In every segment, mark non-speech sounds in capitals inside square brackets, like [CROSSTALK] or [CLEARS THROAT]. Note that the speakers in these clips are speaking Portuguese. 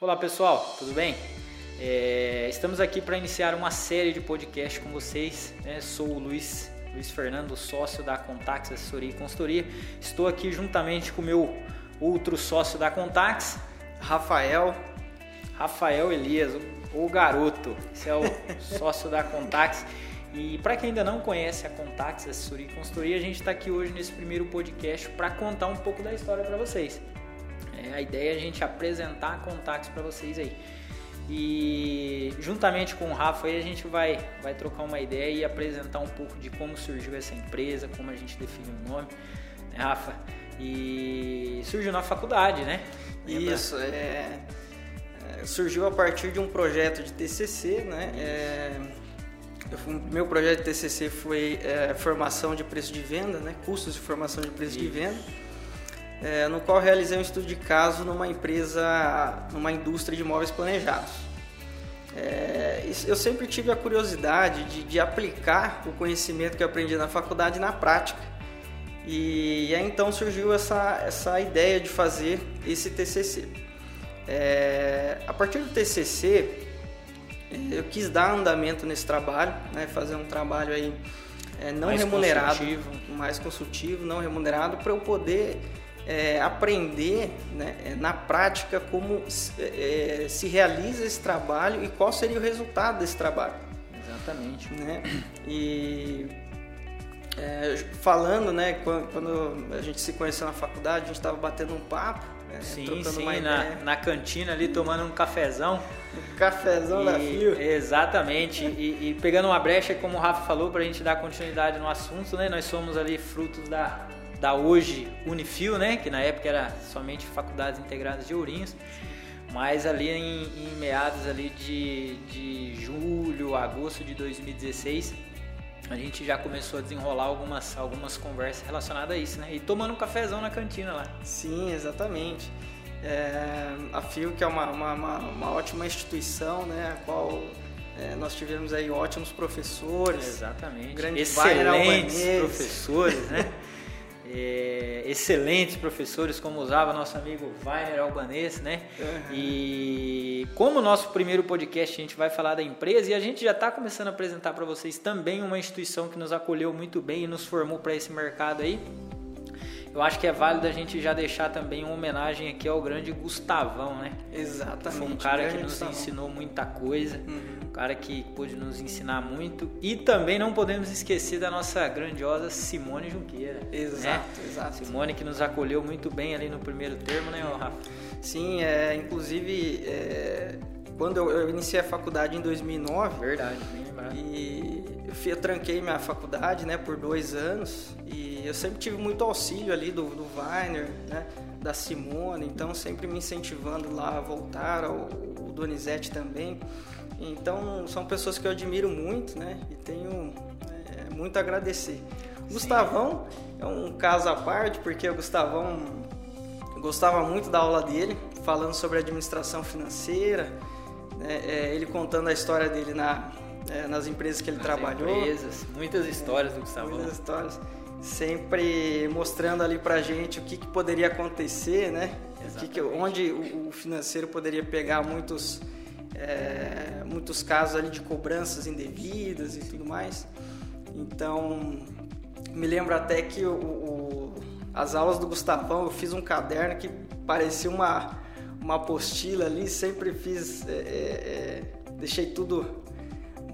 Olá pessoal, tudo bem? É, estamos aqui para iniciar uma série de podcasts com vocês. Né? Sou o Luiz, Luiz Fernando, sócio da Contax Assessoria e Consultoria. Estou aqui juntamente com o meu outro sócio da Contax, Rafael. Rafael Elias, o garoto. Esse é o [LAUGHS] sócio da Contax. E para quem ainda não conhece a Contax Assessoria e Consultoria, a gente está aqui hoje nesse primeiro podcast para contar um pouco da história para vocês. É, a ideia é a gente apresentar a Contax para vocês aí. E juntamente com o Rafa aí a gente vai, vai trocar uma ideia e apresentar um pouco de como surgiu essa empresa, como a gente define o nome, né, Rafa? E surgiu na faculdade, né? Isso, é, é, surgiu a partir de um projeto de TCC, né? É, eu, meu projeto de TCC foi é, formação de preço de venda, né? Custos de formação de preço Isso. de venda é, no qual realizei um estudo de caso numa empresa, numa indústria de imóveis planejados. É, eu sempre tive a curiosidade de, de, aplicar o conhecimento que eu aprendi na faculdade na prática. E, e aí então surgiu essa, essa ideia de fazer esse TCC. É, a partir do TCC, eu quis dar andamento nesse trabalho, né, fazer um trabalho aí é, não mais remunerado, consultivo. mais consultivo, não remunerado, para eu poder é, aprender né, é, na prática como é, se realiza esse trabalho e qual seria o resultado desse trabalho. Exatamente. Né? E é, falando, né, quando, a gente se conheceu na faculdade, a gente estava batendo um papo, né, sim, sim, na, na, cantina ali tomando um cafezão. Um cafezão e, da Fio. Exatamente. e, e, pegando uma brecha, como o Rafa falou, para a gente dar continuidade no assunto, né, nós somos ali frutos da da hoje Unifil, né, que na época era somente faculdades integradas de Ourinhos, mas ali em, em meados ali de, de julho, agosto de 2016, a gente já começou a desenrolar algumas, algumas conversas relacionadas a isso, né? E tomando um cafezão na cantina lá. Sim, exatamente. É, a FIO, que é uma, uma, uma, uma ótima instituição, né? A qual é, nós tivemos aí ótimos professores. Exatamente. Excelentes professores, né? [LAUGHS] é, excelentes professores, como usava nosso amigo Weiner Albanês, né? Uhum. E como nosso primeiro podcast a gente vai falar da empresa e a gente já está começando a apresentar para vocês também uma instituição que nos acolheu muito bem e nos formou para esse mercado aí. Eu acho que é válido a gente já deixar também uma homenagem aqui ao grande Gustavão, né? Exatamente. Foi um cara que nos Gustavão. ensinou muita coisa. Uhum cara que pôde nos ensinar muito. E também não podemos esquecer da nossa grandiosa Simone Junqueira. Né? Exato, né? exato. Simone que nos acolheu muito bem ali no primeiro termo, né, Rafa? Sim, é, inclusive é, quando eu, eu, iniciei a faculdade em 2009. Verdade, bem lembrado. E eu, fui, eu tranquei minha faculdade né, por dois anos e eu sempre tive muito auxílio ali do, do Weiner, né, da Simone, então sempre me incentivando lá a voltar, o, o Donizete também. Então são pessoas que eu admiro muito, né? E tenho é, muito a agradecer. O Gustavão é um caso à parte, porque o Gustavão gostava muito da aula dele, falando sobre administração financeira, né? é, ele contando a história dele na, é, nas empresas que ele nas trabalhou. Empresas, muitas histórias do Gustavão. Muitas histórias. Sempre mostrando ali pra gente o que, que poderia acontecer, né? O que que, onde o financeiro poderia pegar muitos é, muitos casos ali de cobranças indevidas e tudo mais. Então, me lembro até que o, o, as aulas do Gustavão, eu fiz um caderno que parecia uma, uma apostila ali, sempre fiz, é, é, é deixei tudo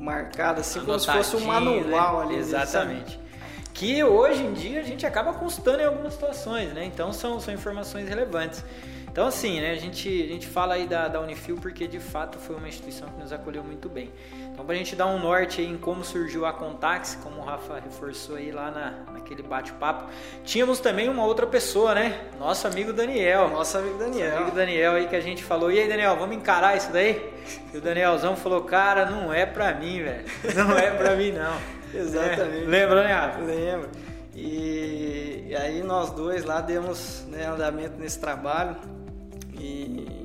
marcado assim, como se fosse um manual né? ali. Exatamente. Que hoje em dia a gente acaba constando em algumas situações, né? Então são, são informações relevantes. Então, assim, né, a, gente, a gente fala aí da, da Unifil porque de fato foi uma instituição que nos acolheu muito bem. Então, para a gente dar um norte aí em como surgiu a Contax, como o Rafa reforçou aí lá na, naquele bate-papo, tínhamos também uma outra pessoa, né? Nosso amigo Daniel. Nosso amigo Daniel. Nosso amigo Daniel aí que a gente falou: e aí, Daniel, vamos encarar isso daí? E o Danielzão falou: cara, não é pra mim, velho. Não é pra mim, não. [LAUGHS] Exatamente. É, lembra, né, Rafa? Lembro. E, e, aí nós dois lá demos né, andamento nesse trabalho. E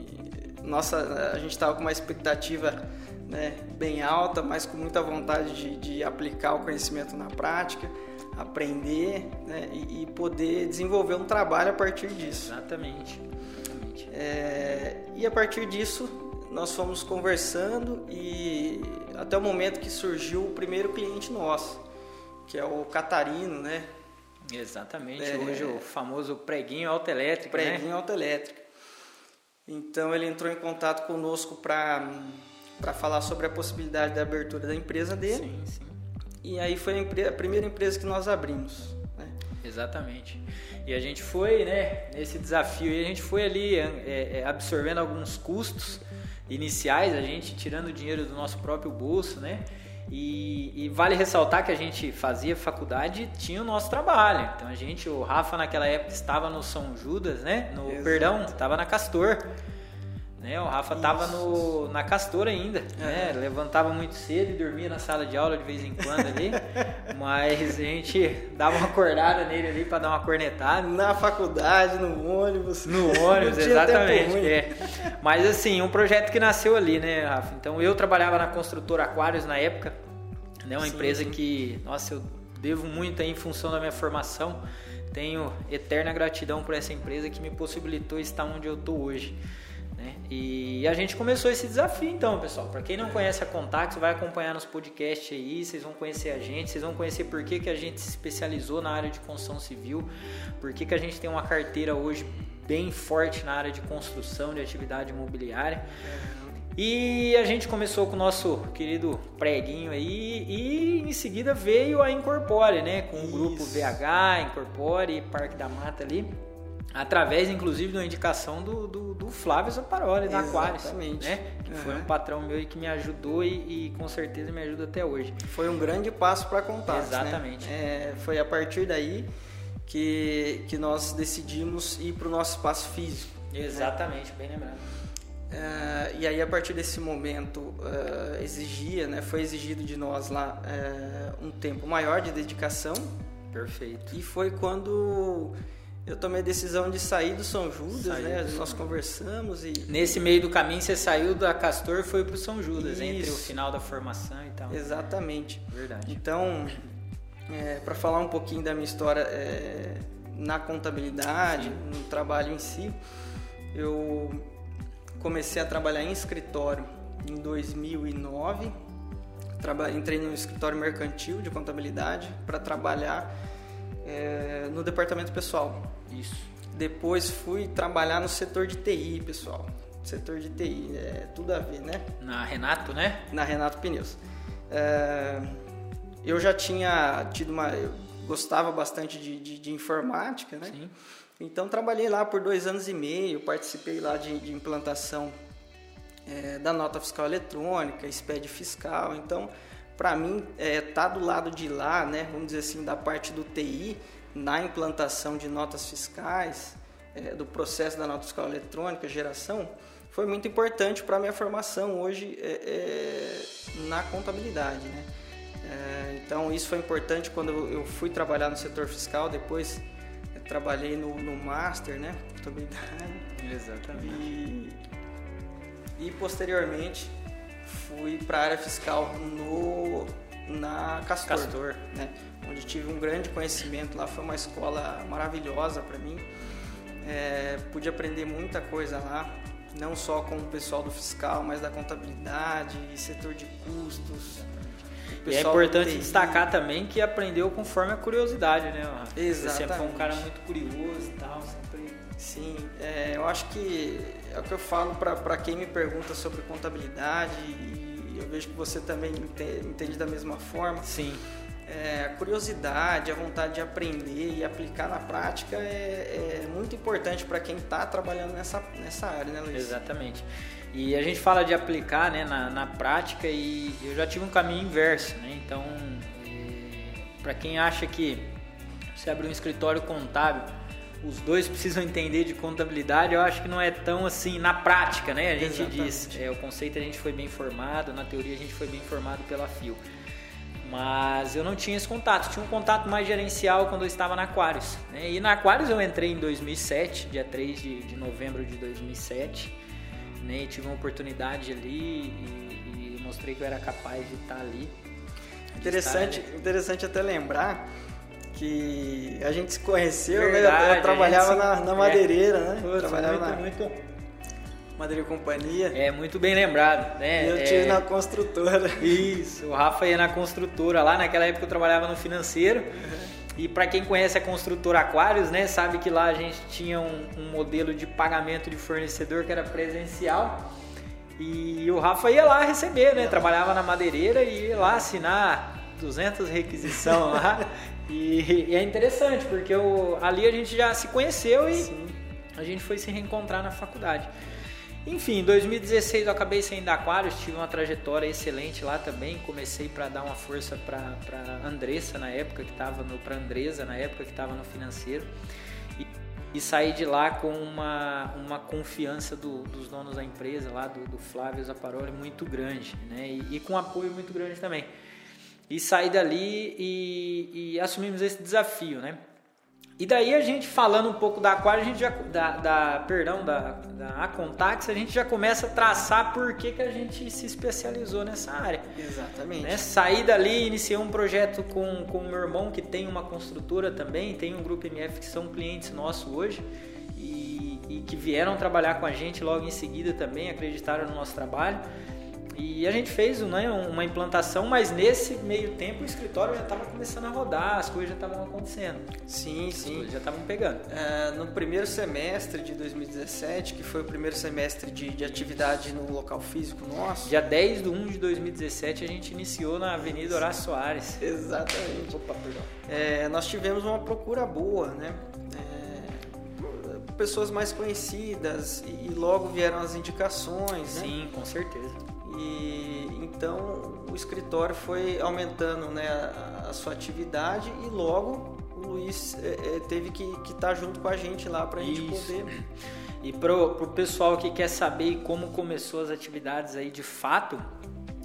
nossa, a gente estava com uma expectativa né, bem alta, mas com muita vontade de, de aplicar o conhecimento na prática, aprender né, e, e, poder desenvolver um trabalho a partir disso. Exatamente. É, e a partir disso, nós fomos conversando e até o momento que surgiu o primeiro cliente nosso, que é o Catarino, né? Exatamente, é, hoje o famoso preguinho autoelétrico, né? Preguinho né? autoelétrico. Então ele entrou em contato conosco para falar sobre a possibilidade da abertura da empresa dele. Sim, sim. E aí foi a, empresa, a primeira empresa que nós abrimos. Né? Exatamente. E a gente foi, né, nesse desafio, e a gente foi ali é, é, absorvendo alguns custos iniciais, a gente tirando dinheiro do nosso próprio bolso, né? E, e, vale ressaltar que a gente fazia faculdade e tinha o nosso trabalho. Então a gente, o Rafa naquela época estava no São Judas, né? No Exato. perdão, estava na Castor. Né? O Rafa Isso. tava no, na Castor ainda, é. né? Levantava muito cedo e dormia na sala de aula de vez em quando ali. [LAUGHS] mas a gente dava uma acordada nele ali para dar uma cornetada. Na faculdade, no ônibus. No ônibus, exatamente. É. Mas assim, um projeto que nasceu ali, né, Rafa? Então eu trabalhava na construtora Aquários na época, né? Uma sim, empresa sim. que, nossa, eu devo muito aí em função da minha formação. Tenho eterna gratidão por essa empresa que me possibilitou estar onde eu estou hoje. Né? E a gente começou esse desafio então, pessoal. Para quem não conhece a Contax, vai acompanhar nos podcasts aí, vocês vão conhecer a gente, vocês vão conhecer por que, que a gente se especializou na área de construção civil, por que, que a gente tem uma carteira hoje bem forte na área de construção, de atividade imobiliária. E a gente começou com o nosso querido preguinho aí e em seguida veio a Incorpore, né? Com o grupo VH, Incorpore, Parque da Mata ali através inclusive de uma indicação do, do, do Flávio Zaparoli da Aquarius, né? Que uhum. foi um patrão meu e que me ajudou e, e, com certeza me ajuda até hoje. Foi um grande passo para contar. Né? Exatamente. Né? É, foi a partir daí que, que nós decidimos ir para o nosso espaço físico. Né? Exatamente, né? bem lembrado. Uh, e aí a partir desse momento uh, exigia, né, foi exigido de nós lá uh, um tempo maior de dedicação. Perfeito. E foi quando eu tomei a decisão de sair do São Judas, Saiu né? Nós conversamos e. Nesse meio do caminho você saiu da Castor e foi pro São Judas, Isso. entre o final da formação e tal. Exatamente. Verdade. Então, é, para falar um pouquinho da minha história é, na contabilidade, Sim. no trabalho em si, eu comecei a trabalhar em escritório em 2009. Traba entrei no escritório mercantil de contabilidade para trabalhar é, no departamento pessoal. Isso. Depois fui trabalhar no setor de TI, pessoal. Setor de TI, é tudo a ver, né? Na Renato, né? Na Renato Pneus. É, eu já tinha tido uma. Eu gostava bastante de, de, de, informática, né? Sim. Então trabalhei lá por dois anos e meio, participei lá de, de implantação é, da nota fiscal eletrônica, SPED fiscal. Então, para mim, é, tá do lado de lá, né? Vamos dizer assim, da parte do TI, na implantação de notas fiscais, é, do processo da nota fiscal eletrônica, geração, foi muito importante para a minha formação hoje é, é, na contabilidade. Né? É, então, isso foi importante quando eu fui trabalhar no setor fiscal, depois trabalhei no, no Master, né? Contabilidade. Exatamente. E, e posteriormente fui para a área fiscal no, na Castor. Castor. Né? onde tive um grande conhecimento lá. Foi uma escola maravilhosa para mim. É, pude aprender muita coisa lá, não só com o pessoal do fiscal, mas da contabilidade, setor de custos. E é importante destacar também que aprendeu conforme a curiosidade, né? Exatamente. Você sempre foi um cara muito curioso e tal, sempre... Sim, é, eu acho que é o que eu falo para quem me pergunta sobre contabilidade e eu vejo que você também entende, entende da mesma forma. Sim é, a curiosidade, a vontade de aprender e aplicar na prática é, é muito importante para quem está trabalhando nessa, nessa área, né, Luiz? Exatamente. E a gente fala de aplicar né, na, na prática e eu já tive um caminho inverso, né? Então, é, para quem acha que você abrir um escritório contábil, os dois precisam entender de contabilidade, eu acho que não é tão assim na prática, né? A gente Exatamente. diz, é, o conceito a gente foi bem formado, na teoria a gente foi bem formado pela FIO. Mas eu não tinha esse contato, tinha um contato mais gerencial quando eu estava na Aquarius. Né? E na Aquarius eu entrei em 2007, dia 3 de, de novembro de 2007. Né? E tive uma oportunidade ali e, e, mostrei que eu era capaz de estar ali. Interessante, estar, né? interessante até lembrar que a gente se conheceu, Verdade, né? Eu, eu trabalhava se... na, na, madeireira, é. né? Putz, trabalhava muito, na... muito, Madeira e Companhia. É, muito bem lembrado, né? E eu é... tive na construtora. [LAUGHS] Isso, o Rafa ia na construtora lá, naquela época eu trabalhava no financeiro. Uhum. E para quem conhece a construtora Aquários, né, sabe que lá a gente tinha um, um modelo de pagamento de fornecedor que era presencial. E o Rafa ia lá receber, né? Trabalhava na madeireira e ia lá assinar 200 requisição lá. E, e, é interessante, porque eu, ali a gente já se conheceu e Sim. a gente foi se reencontrar na faculdade. Enfim, em 2016 eu acabei saindo da Aquarius, tive uma trajetória excelente lá também. Comecei para dar uma força para Andressa na época que estava no para Andresa na época que estava no financeiro e, e, saí de lá com uma, uma confiança do, dos donos da empresa lá do, do Flávio Zaparoli muito grande, né? E, e com apoio muito grande também. E saí dali e, e assumimos esse desafio, né? E daí a gente falando um pouco da Aquário, a gente já da, da perdão, da, da Acontax, a gente já começa a traçar por que, que a gente se especializou nessa área. Exatamente. Né? Saí dali, iniciei um projeto com, com o meu irmão que tem uma construtora também, tem um grupo MF que são clientes nossos hoje e, e que vieram trabalhar com a gente logo em seguida também, acreditaram no nosso trabalho. E a gente fez né, uma implantação, mas nesse meio tempo o escritório já estava começando a rodar, as coisas já estavam acontecendo. Sim, as sim. Já estavam pegando. É, no primeiro semestre de 2017, que foi o primeiro semestre de, de atividade no local físico nosso. Dia 10 de 1 de 2017 a gente iniciou na Avenida Horácio Soares. [LAUGHS] Exatamente. Opa, perdão. É, nós tivemos uma procura boa, né? É, pessoas mais conhecidas e logo vieram as indicações. Né? Sim, com certeza. E então o escritório foi aumentando né, a, a sua atividade e logo o Luiz é, é, teve que estar tá junto com a gente lá para a gente poder. [LAUGHS] E para o pessoal que quer saber como começou as atividades aí de fato,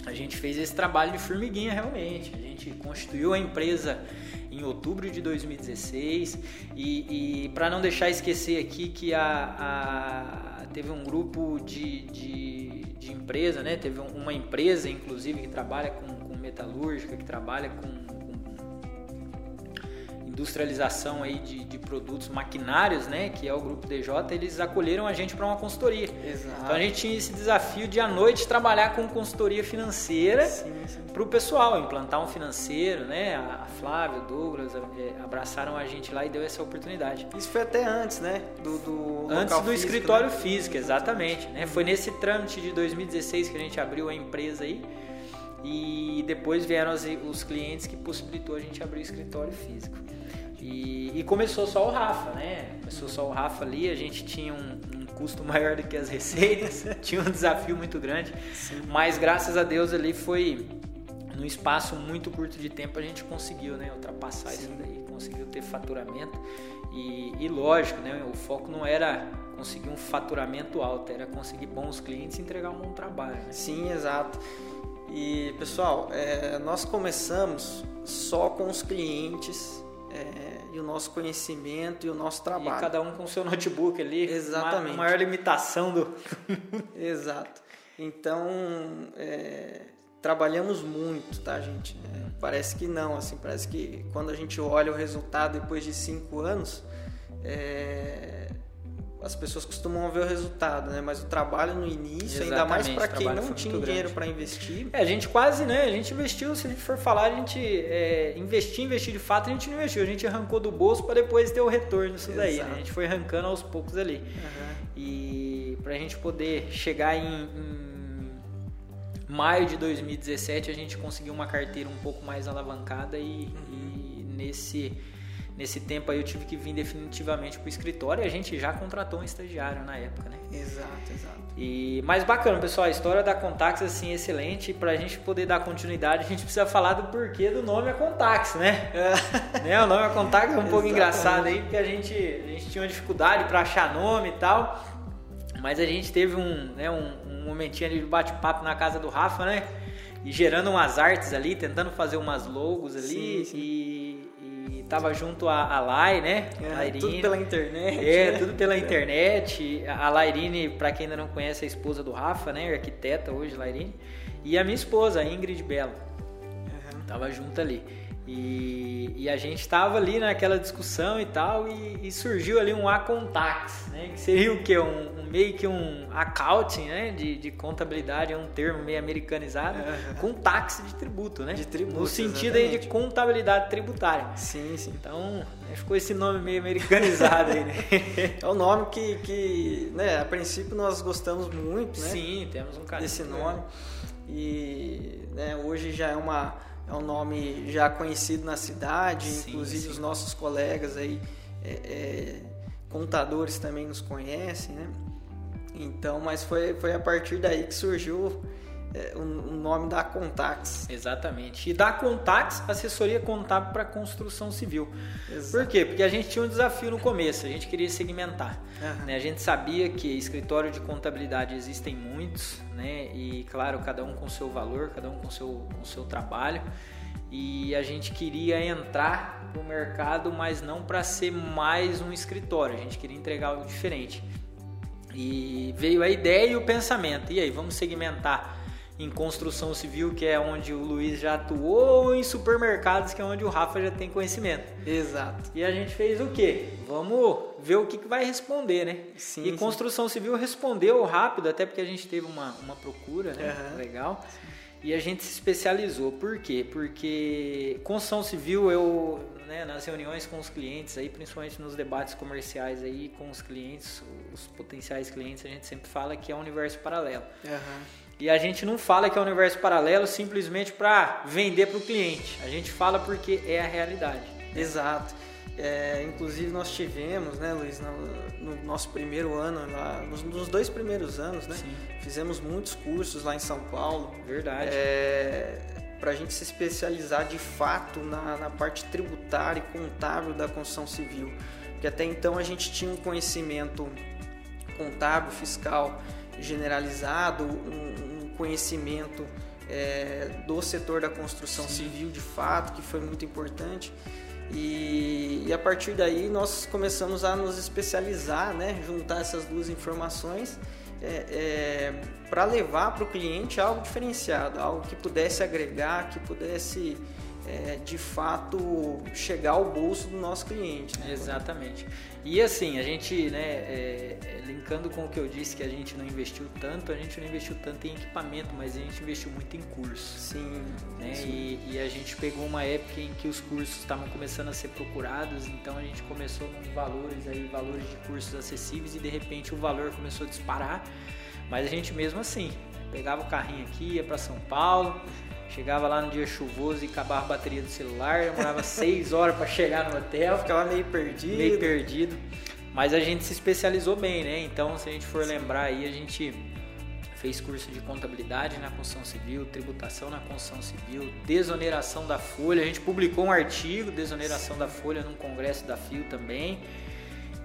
a gente fez esse trabalho de formiguinha realmente. A gente constituiu a empresa em outubro de 2016 e, e para não deixar esquecer aqui que a, a teve um grupo de, de de empresa, né? Teve uma empresa, inclusive, que trabalha com, com metalúrgica, que trabalha com, industrialização aí de, de, produtos maquinários, né? Que é o grupo DJ. Eles acolheram a gente para uma consultoria. Exato. Então a gente tinha esse desafio de à noite trabalhar com consultoria financeira para o pessoal, implantar um financeiro, né? A Flávia, o Douglas é, abraçaram a gente lá e deu essa oportunidade. Isso foi até antes, né? Do, do antes do físico, escritório né? físico, exatamente. Né? Foi nesse trâmite de 2016 que a gente abriu a empresa aí. E depois vieram os, os clientes que possibilitou a gente abrir o escritório físico. E, e, começou só o Rafa, né? Começou só o Rafa ali, a gente tinha um, um custo [LAUGHS] maior do que as receitas, [LAUGHS] tinha um desafio muito grande, Sim. mas graças a Deus ali foi num espaço muito curto de tempo a gente conseguiu, né, ultrapassar Sim. isso daí, conseguiu ter faturamento e, e, lógico, né, o foco não era conseguir um faturamento alto, era conseguir bons clientes e entregar um bom trabalho. Né? Sim, exato. E pessoal, é, nós começamos só com os clientes é, e o nosso conhecimento e o nosso trabalho. E cada um com o seu notebook ali. Exatamente. A maior limitação do. [LAUGHS] Exato. Então, é, trabalhamos muito, tá, gente? É, parece que não, assim, parece que quando a gente olha o resultado depois de cinco anos, é, as pessoas costumam ver o resultado, né? Mas o trabalho no início, Exatamente, ainda mais para quem não tinha dinheiro para investir. É, a gente quase, né? A gente investiu, se a gente for falar, a gente é, investir, investir de fato, a gente não investiu. A gente arrancou do bolso para depois ter o retorno disso daí, né? A gente foi arrancando aos poucos ali. Uhum. E para a gente poder chegar em, em maio de 2017, a gente conseguiu uma carteira um pouco mais alavancada e, uhum. e nesse Nesse tempo aí eu tive que vir definitivamente para o escritório e a gente já contratou um estagiário na época, né? Exato, exato. E mais bacana, pessoal, a história da Contax assim excelente. Para a gente poder dar continuidade, a gente precisa falar do porquê do nome é Contax, né? É. né? O nome é Contax é um pouco engraçado aí, porque a gente, a gente tinha uma dificuldade para achar nome e tal. Mas a gente teve um, né, um, um momentinho ali de bate-papo na casa do Rafa, né? E gerando umas artes ali, tentando fazer umas logos ali. Sim, sim. E tava junto a, a Lai, né? É, Lairine. Tudo pela internet. É, né? tudo pela internet. A Lairine, para quem ainda não conhece, é a esposa do Rafa, né? Arquiteta hoje, Lairine. E a minha esposa, a Ingrid Belo. Uhum. Tava junto ali. E, e, a gente estava ali naquela discussão e tal, e, e, surgiu ali um Acontax, né? Que seria o quê? Um, um, meio que um accounting, né? De, de contabilidade, é um termo meio americanizado, uhum. com táxi de tributo, né? De tributo. No sentido exatamente. aí de contabilidade tributária. Sim, sim. Então, né, ficou esse nome meio americanizado aí, né? [LAUGHS] É um nome que, que, né, a princípio nós gostamos muito, né? Sim, temos um carinho. Desse nome. E né, hoje já é uma é um nome já conhecido na cidade, sim, inclusive sim. os nossos colegas aí, é, é, contadores também nos conhecem, né? Então, mas foi, foi a partir daí que surgiu é, o, o, nome da Contax. Exatamente. E da Contax, assessoria contábil para construção civil. Exato. Por quê? Porque a gente tinha um desafio no começo, a gente queria segmentar. Uhum. Né? A gente sabia que escritório de contabilidade existem muitos, né? E claro, cada um com seu valor, cada um com seu, com seu trabalho. E a gente queria entrar no mercado, mas não para ser mais um escritório, a gente queria entregar algo diferente. E veio a ideia e o pensamento. E aí, vamos segmentar em construção civil, que é onde o Luiz já atuou, ou em supermercados, que é onde o Rafa já tem conhecimento. Exato. E a gente fez o quê? Vamos ver o que, que vai responder, né? Sim, e sim. construção civil respondeu rápido, até porque a gente teve uma, uma procura, né? Uhum. Legal. E a gente se especializou. Por quê? Porque construção civil, eu, né, nas reuniões com os clientes aí, principalmente nos debates comerciais aí com os clientes, os potenciais clientes, a gente sempre fala que é um universo paralelo. Uhum. E a gente não fala que é um universo paralelo simplesmente para vender para o cliente. A gente fala porque é a realidade. Exato. É, inclusive nós tivemos, né, Luiz, no, no nosso primeiro ano, lá, nos, nos, dois primeiros anos, né, Sim. fizemos muitos cursos lá em São Paulo. Verdade. É, para a gente se especializar de fato na, na parte tributária e contábil da construção civil. Porque até então a gente tinha um conhecimento contábil, fiscal generalizado, um, um conhecimento é, do setor da construção Sim. civil de fato, que foi muito importante. E, e, a partir daí nós começamos a nos especializar, né? juntar essas duas informações é, é, para levar para o cliente algo diferenciado, algo que pudesse agregar, que pudesse é, de fato chegar ao bolso do nosso cliente. Né? Exatamente. E assim, a gente, né, é, é, linkando com o que eu disse que a gente não investiu tanto, a gente não investiu tanto em equipamento, mas a gente investiu muito em curso. Sim. Né? E, e, a gente pegou uma época em que os cursos estavam começando a ser procurados, então a gente começou com valores aí, valores de cursos acessíveis e de repente o valor começou a disparar. Mas a gente mesmo assim, pegava o carrinho aqui, ia para São Paulo, Chegava lá no dia chuvoso e acabava a bateria do celular, demorava [LAUGHS] seis horas para chegar no hotel. Ficava meio perdido. Meio perdido. Mas a gente se especializou bem, né? Então, se a gente for lembrar aí, a gente fez curso de contabilidade na construção civil, tributação na construção civil, desoneração da folha. A gente publicou um artigo, desoneração da folha, num congresso da FIO também.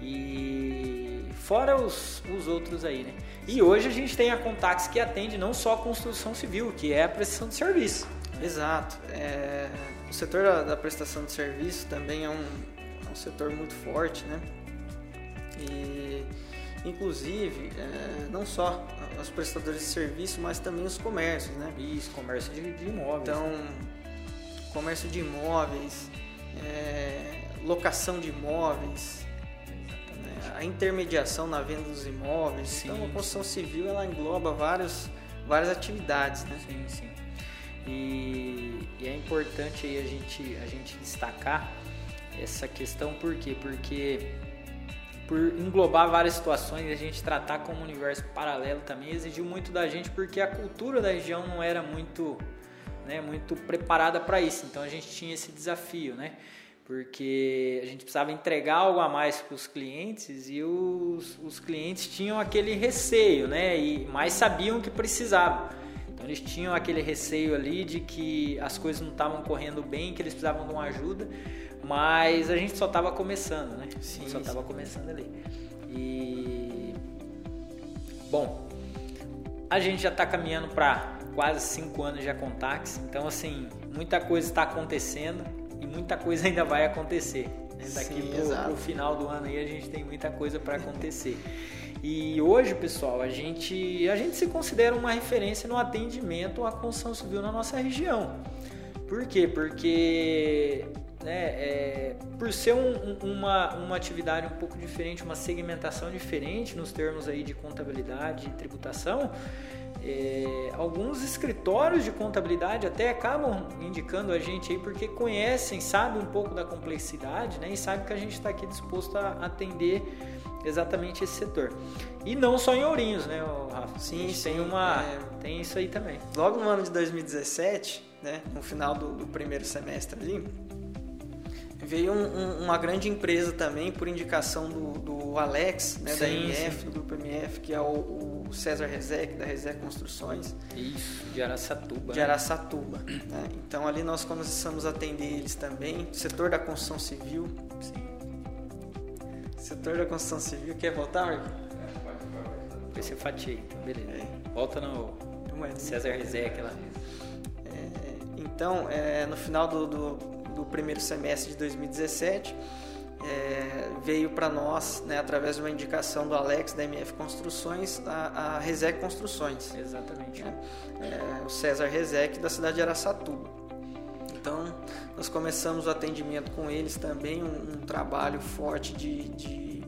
E fora os, os outros aí, né? E hoje a gente tem a Contax que atende não só a construção civil, que é a prestação de serviço. Exato. É, o setor da, da, prestação de serviço também é um, é um setor muito forte, né? E, inclusive, é, não só os prestadores de serviço, mas também os comércios, né? Isso, comércio de, de imóveis. Então, comércio de imóveis, é, locação de imóveis? A intermediação na venda dos imóveis. Sim, então, a construção civil ela engloba vários, várias atividades, né? Sim, sim. E, e, é importante aí a gente, a gente destacar essa questão, por quê? Porque por englobar várias situações e a gente tratar como um universo paralelo também exigiu muito da gente, porque a cultura da região não era muito, né, muito preparada para isso. Então a gente tinha esse desafio, né? Porque a gente precisava entregar algo a mais para os clientes e os, os clientes tinham aquele receio, né? E mais sabiam que precisavam. Então eles tinham aquele receio ali de que as coisas não estavam correndo bem, que eles precisavam de uma ajuda, mas a gente só estava começando, né? Sim, só estava começando ali. E bom, a gente já está caminhando para quase cinco anos de Acontax, então assim muita coisa está acontecendo e muita coisa ainda vai acontecer. Né? Daqui para o final do ano aí a gente tem muita coisa para acontecer. E hoje, pessoal, a gente, a gente se considera uma referência no atendimento à construção civil na nossa região. Por quê? Porque né, é, por ser um, uma, uma atividade um pouco diferente, uma segmentação diferente nos termos aí de contabilidade e tributação, é, alguns escritórios de contabilidade até acabam indicando a gente aí porque conhecem, sabem um pouco da complexidade né, e sabem que a gente está aqui disposto a atender exatamente esse setor. E não só em Ourinhos, né, Rafa? Sim, sim. Tem, uma, é... tem isso aí também. Logo no ano de 2017, né, no final do, do primeiro semestre ali, veio um, um, uma grande empresa também, por indicação do, do Alex, né, sim, da MF, sim. do grupo MF, que é o, o César Rezec, da Rezec Construções. Isso, de Araçatuba. De né? Araçatuba. Né? Então ali nós começamos a atender eles também, setor da construção civil. Sim. Setor da construção civil, quer voltar, Marco? Vai ser fatia, então beleza. É. Volta no César Rezec lá. É, então, é, no final do, do do primeiro semestre de 2017 é, veio para nós, né, através de uma indicação do Alex da MF Construções, a, a Resec Construções. Exatamente. Né? É, o César Resec da cidade de Araçatuba. Então, nós começamos o atendimento com eles também, um, um trabalho forte de, de,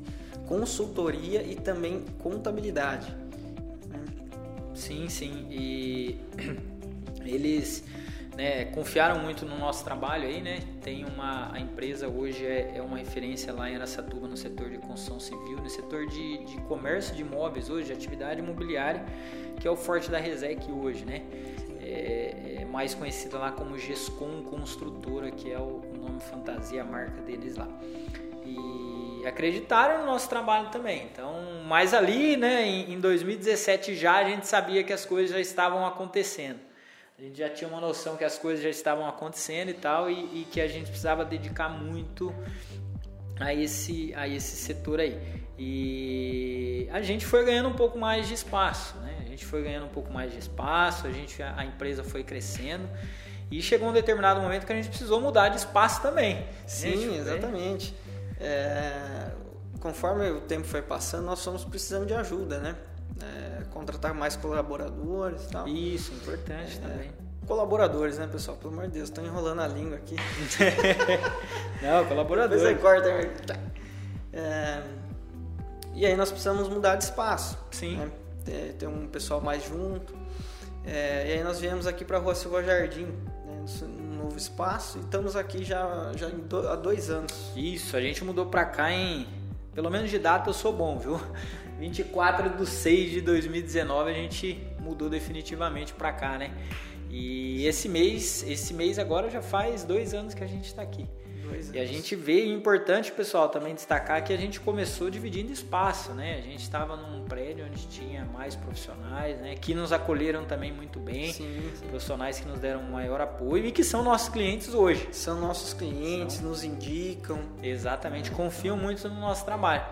consultoria e também contabilidade. Sim, sim. E [CLEARS THROAT] eles né, confiaram muito no nosso trabalho aí, né? Tem uma a empresa hoje é, é, uma referência lá em Aracatuba no setor de construção civil, no setor de, de comércio de imóveis hoje, de atividade imobiliária, que é o forte da Resec hoje, né? É, é mais conhecida lá como Gescom Construtora, que é o nome fantasia, a marca deles lá. E acreditaram no nosso trabalho também. Então, mas ali, né, em, em 2017 já a gente sabia que as coisas já estavam acontecendo a gente já tinha uma noção que as coisas já estavam acontecendo e tal, e, e que a gente precisava dedicar muito a esse, a esse setor aí. E a gente foi ganhando um pouco mais de espaço, né? A gente foi ganhando um pouco mais de espaço, a, gente, a empresa foi crescendo. E chegou um determinado momento que a gente precisou mudar de espaço também. Sim, gente, exatamente. É, conforme o tempo foi passando, nós fomos precisando de ajuda, né? É, contratar mais colaboradores e tal. Isso, importante é, também. Colaboradores, né, pessoal? Pelo amor de Deus, estou enrolando a língua aqui. [LAUGHS] Não, colaboradores. Depois corta. Tá. É, e aí nós precisamos mudar de espaço. Sim. Né? Ter, ter, um pessoal mais junto. É, e aí nós viemos aqui para a Rua Silva Jardim, né, um novo espaço, e estamos aqui já, já do, há dois anos. Isso, a gente mudou para cá em. Pelo menos de data eu sou bom, viu? [LAUGHS] 24 de 6 de 2019 a gente mudou definitivamente para cá, né? E esse mês, esse mês agora já faz dois anos que a gente está aqui. E a gente vê, importante pessoal também destacar que a gente começou dividindo espaço, né? A gente estava num prédio onde tinha mais profissionais, né? Que nos acolheram também muito bem, sim, sim. profissionais que nos deram maior apoio e que são nossos clientes hoje. São nossos clientes, são. nos indicam. Exatamente, confiam muito no nosso trabalho.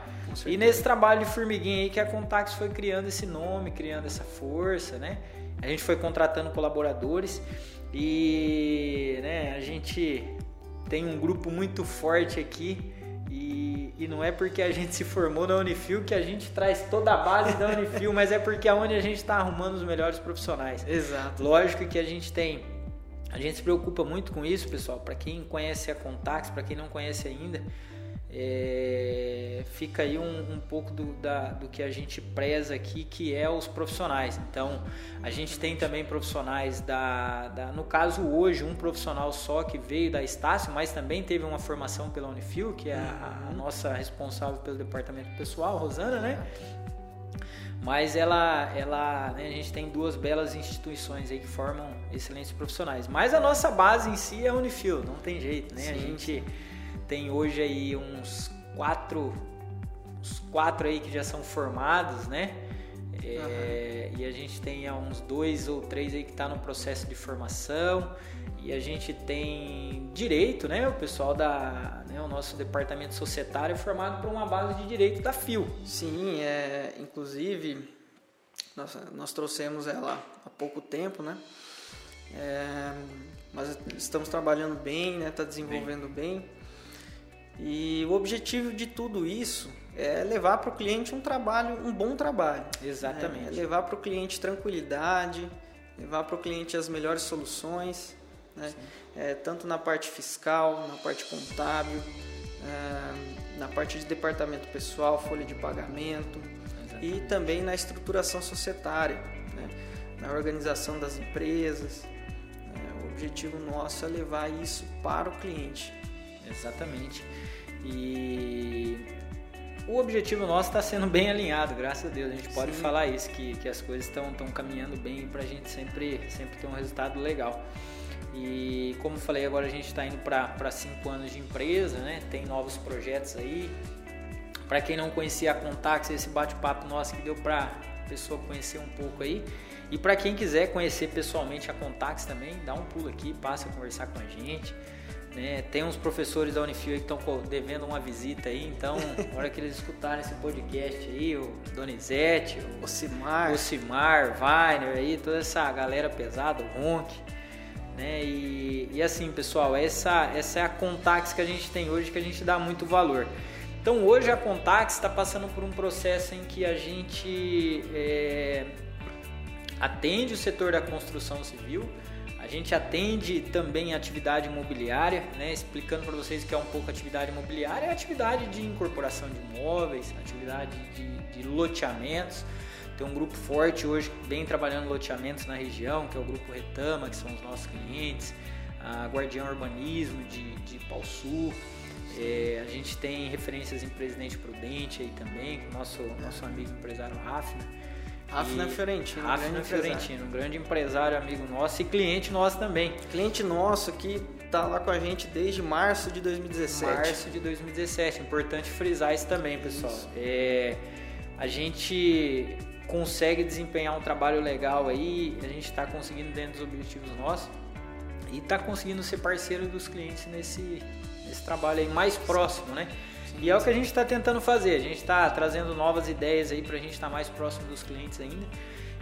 E nesse trabalho de formiguinha aí que a Contax foi criando esse nome, criando essa força, né? A gente foi contratando colaboradores e né, a gente tem um grupo muito forte aqui e, e, não é porque a gente se formou na Unifil que a gente traz toda a base da Unifil, mas é porque é onde a gente está arrumando os melhores profissionais. Exato. Lógico que a gente tem, a gente se preocupa muito com isso, pessoal. Para quem conhece a Contax, para quem não conhece ainda, é, fica aí um, um pouco do, da, do que a gente preza aqui, que é os profissionais. Então, a gente tem também profissionais da, da, no caso hoje, um profissional só que veio da Estácio, mas também teve uma formação pela Unifil, que é a, a nossa responsável pelo departamento pessoal, Rosana, né? Mas ela, ela né, a gente tem duas belas instituições aí que formam excelentes profissionais. Mas a nossa base em si é a Unifil, não tem jeito, né? Sim. A gente tem hoje aí uns quatro, uns quatro aí que já são formados, né? É, uhum. E a gente tem uns dois ou três aí que está no processo de formação. E a gente tem direito, né? O pessoal da, né, o nosso departamento societário é formado por uma base de direito da FIO. Sim, é, inclusive nós, nós trouxemos ela há pouco tempo, né? É, mas estamos trabalhando bem, né? Está desenvolvendo bem. bem. E o objetivo de tudo isso é levar para o cliente um trabalho, um bom trabalho. Exatamente. Né? Levar para o cliente tranquilidade, levar para o cliente as melhores soluções. né? É, tanto na parte fiscal, na parte contábil, é, na parte de departamento pessoal, folha de pagamento Exatamente. e também na estruturação societária, né? na organização das empresas. É, o objetivo nosso é levar isso para o cliente. Exatamente. E o objetivo nosso está sendo bem alinhado, graças a Deus. A gente pode Sim. falar isso, que, que as coisas estão caminhando bem para a gente sempre, sempre ter um resultado legal. E como falei, agora a gente está indo para cinco anos de empresa, né? Tem novos projetos aí. Para quem não conhecia a Contax, esse bate-papo nosso que deu para a pessoa conhecer um pouco aí. E para quem quiser conhecer pessoalmente a Contax também, dá um pulo aqui, passa a conversar com a gente. Né? Tem uns professores da Unifil que estão devendo uma visita aí, então, na hora que eles escutarem esse podcast aí, o Donizete, o Ocimar, o Cimar, Weiner aí, toda essa galera pesada, o Ronk, né? E, e assim, pessoal, essa, essa é a Contax que a gente tem hoje, que a gente dá muito valor. Então, hoje a Contax está passando por um processo em que a gente é, atende o setor da construção civil, gente atende também a atividade imobiliária, né? explicando para vocês que é um pouco atividade imobiliária, é atividade de incorporação de imóveis, atividade de, de loteamentos. Tem um grupo forte hoje bem trabalhando loteamentos na região, que é o grupo Retama, que são os nossos clientes, a Guardião Urbanismo de, de Pau Sul. É, a gente tem referências em Presidente Prudente aí também, com nosso, nosso amigo empresário Rafna. Rafna Fiorentino. Rafna Fiorentino, um grande empresário, amigo nosso e cliente nosso também. Cliente nosso que está lá com a gente desde março de 2017. Março de 2017, importante frisar isso também, pessoal. É, a gente consegue desempenhar um trabalho legal aí, a gente está conseguindo dentro dos objetivos nossos e está conseguindo ser parceiro dos clientes nesse, nesse trabalho aí mais próximo, né? E é o que a gente está tentando fazer. A gente está trazendo novas ideias aí para a gente estar tá mais próximo dos clientes ainda.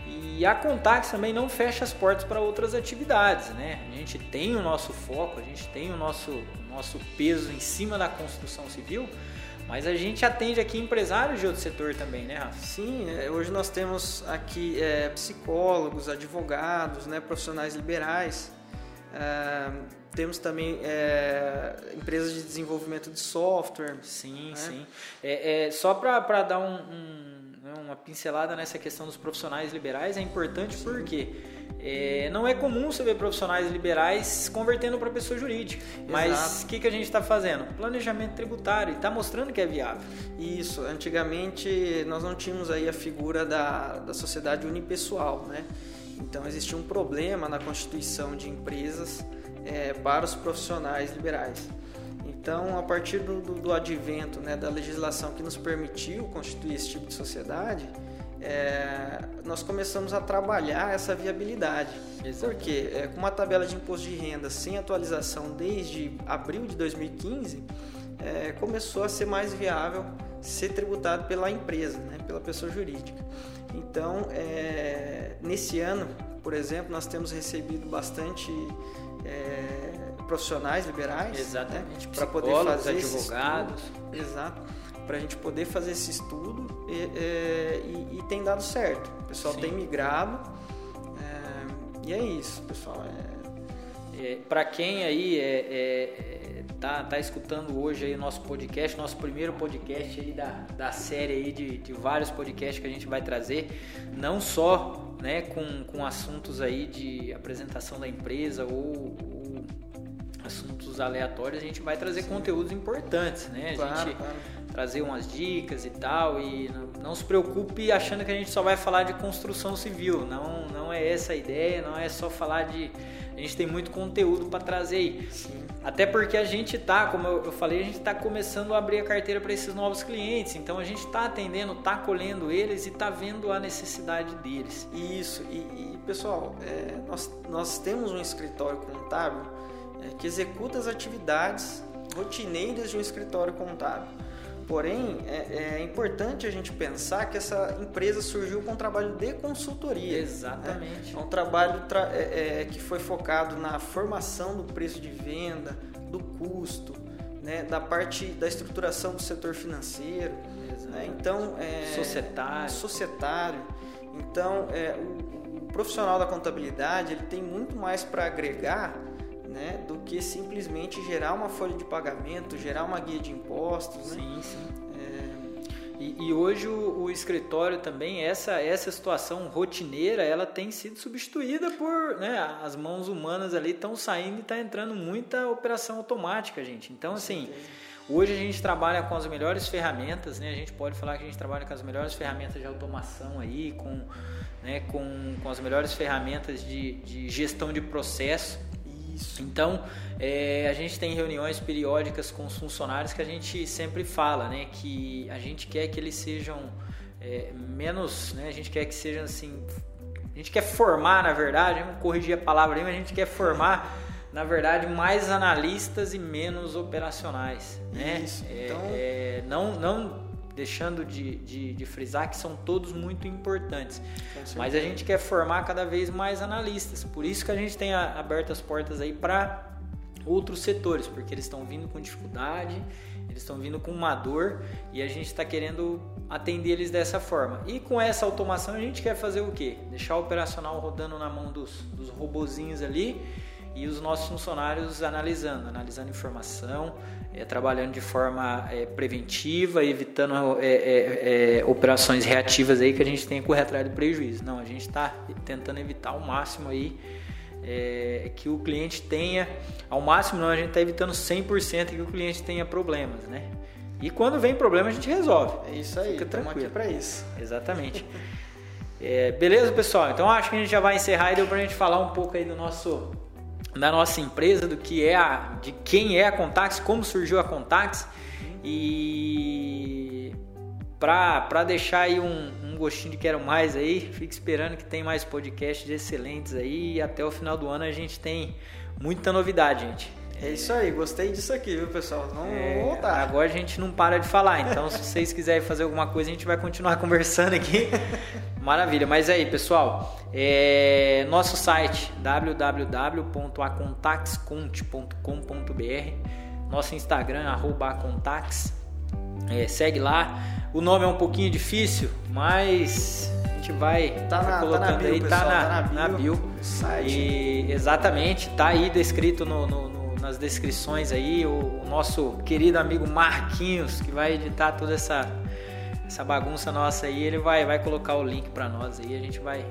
E a Contax também não fecha as portas para outras atividades, né? A gente tem o nosso foco, a gente tem o nosso, nosso peso em cima da construção civil, mas a gente atende aqui empresários de outro setor também, né, Rafa? Sim, é, hoje nós temos aqui é, psicólogos, advogados, né, profissionais liberais. Temos também é, empresas de desenvolvimento de software. Sim, né? sim. É, é só para dar um, um, né, uma pincelada nessa questão dos profissionais liberais, é importante sim. porque é, não é comum você ver profissionais liberais convertendo para pessoa jurídica. Mas o que, que a gente está fazendo? Planejamento tributário. Está mostrando que é viável. Isso. Antigamente nós não tínhamos aí a figura da, da sociedade unipessoal, né? Então existia um problema na constituição de empresas é, para os profissionais liberais. Então, a partir do, do, advento né, da legislação que nos permitiu constituir esse tipo de sociedade, é, nós começamos a trabalhar essa viabilidade. Exato. Porque é, com uma tabela de imposto de renda sem atualização desde abril de 2015, é, começou a ser mais viável ser tributado pela empresa, né, pela pessoa jurídica. Então, é, nesse ano, por exemplo, nós temos recebido bastante é, profissionais liberais, né, exatamente, né, para poder fazer advogados, estudo, exato, para a gente poder fazer esse estudo e, é, e, e tem dado certo. O pessoal Sim. tem migrado é, e é isso, pessoal. É, para quem aí é, tá, tá escutando hoje aí o nosso podcast, nosso primeiro podcast aí da, da série aí de, de vários podcasts que a gente vai trazer, não só né, com, com assuntos aí de apresentação da empresa ou, ou assuntos aleatórios, a gente vai trazer Sim. conteúdos importantes, né? A claro, gente claro. trazer umas dicas e tal e não, não, se preocupe achando que a gente só vai falar de construção civil, não, não é essa a ideia, não é só falar de a gente tem muito conteúdo para trazer aí. Sim. Até porque a gente tá, como eu falei, a gente está começando a abrir a carteira para esses novos clientes. Então a gente está atendendo, está colhendo eles e está vendo a necessidade deles. Isso. E, e pessoal, é, nós, nós temos um escritório contábil é, que executa as atividades rotineiras de um escritório contábil. Porém, é, é, importante a gente pensar que essa empresa surgiu com um trabalho de consultoria. Exatamente. Né? É um trabalho é, é, que foi focado na formação do preço de venda, do custo, né? da parte da estruturação do setor financeiro. Né? Então, é, societário. societário. Então, é, o, o profissional da contabilidade ele tem muito mais para agregar né, do que simplesmente gerar uma folha de pagamento, gerar uma guia de impostos. Sim, né? sim. É... E, e, hoje o, o, escritório também, essa, essa situação rotineira, ela tem sido substituída por, né, as mãos humanas ali estão saindo e está entrando muita operação automática, gente. Então, assim, hoje a gente trabalha com as melhores ferramentas, né, a gente pode falar que a gente trabalha com as melhores ferramentas de automação aí, com, né, com, com as melhores ferramentas de, de gestão de processo. Isso. Então, é, a gente tem reuniões periódicas com os funcionários que a gente sempre fala, né? Que a gente quer que eles sejam é, menos, né? A gente quer que sejam assim... A gente quer formar, na verdade, vamos corrigir a palavra aí, mas a gente quer formar, na verdade, mais analistas e menos operacionais, né? Isso, é, então... É, não, não deixando de, de, de, frisar que são todos muito importantes. Mas a gente quer formar cada vez mais analistas. Por isso que a gente tem aberto as portas aí para outros setores, porque eles estão vindo com dificuldade, eles estão vindo com uma dor e a gente está querendo atender eles dessa forma. E com essa automação a gente quer fazer o quê? Deixar o operacional rodando na mão dos, dos robozinhos ali e os nossos funcionários analisando, analisando informação, é, trabalhando de forma é, preventiva, evitando é, operações reativas aí que a gente tem que correr atrás do prejuízo. Não, a gente está tentando evitar ao máximo aí que o cliente tenha, ao máximo não, a gente está evitando 100% que o cliente tenha problemas, né? E quando vem problema a gente resolve. É isso aí, estamos aqui para isso. Exatamente. [LAUGHS] beleza, pessoal? Então acho que a gente já vai encerrar e deu para a gente falar um pouco aí do nosso da nossa empresa, do que é a, de quem é a Contax, como surgiu a Contax e para deixar aí um, um, gostinho de quero mais aí, fique esperando que tem mais podcasts excelentes aí e até o final do ano a gente tem muita novidade, gente. É isso aí, gostei disso aqui, viu, pessoal? Vamos é, voltar. Agora a gente não para de falar, então se vocês quiserem fazer alguma coisa, a gente vai continuar [LAUGHS] conversando aqui. Maravilha, mas aí, pessoal, é, nosso site www.acontaxconte.com.br, nosso Instagram, arroba acontax, é, segue lá. O nome é um pouquinho difícil, mas a gente vai tá na, colocando tá na bio, aí, pessoal, tá, na, tá na bio. Na bio. E, exatamente, tá aí descrito no, no nas descrições aí o, o, nosso querido amigo Marquinhos, que vai editar toda essa, essa bagunça nossa aí, ele vai, vai colocar o link para nós aí, a gente vai.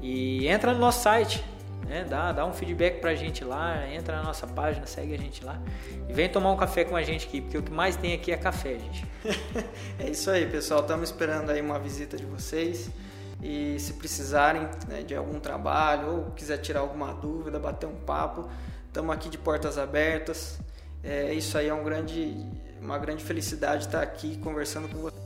E entra no nosso site, né? Dá, dá um feedback pra gente lá, entra na nossa página, segue a gente lá. E vem tomar um café com a gente aqui, porque o que mais tem aqui é café, gente. [LAUGHS] é isso aí, pessoal. Estamos esperando aí uma visita de vocês. E se precisarem né, de algum trabalho ou quiser tirar alguma dúvida, bater um papo, Estamos aqui de portas abertas. É, isso aí é um grande, uma grande felicidade estar aqui conversando com você.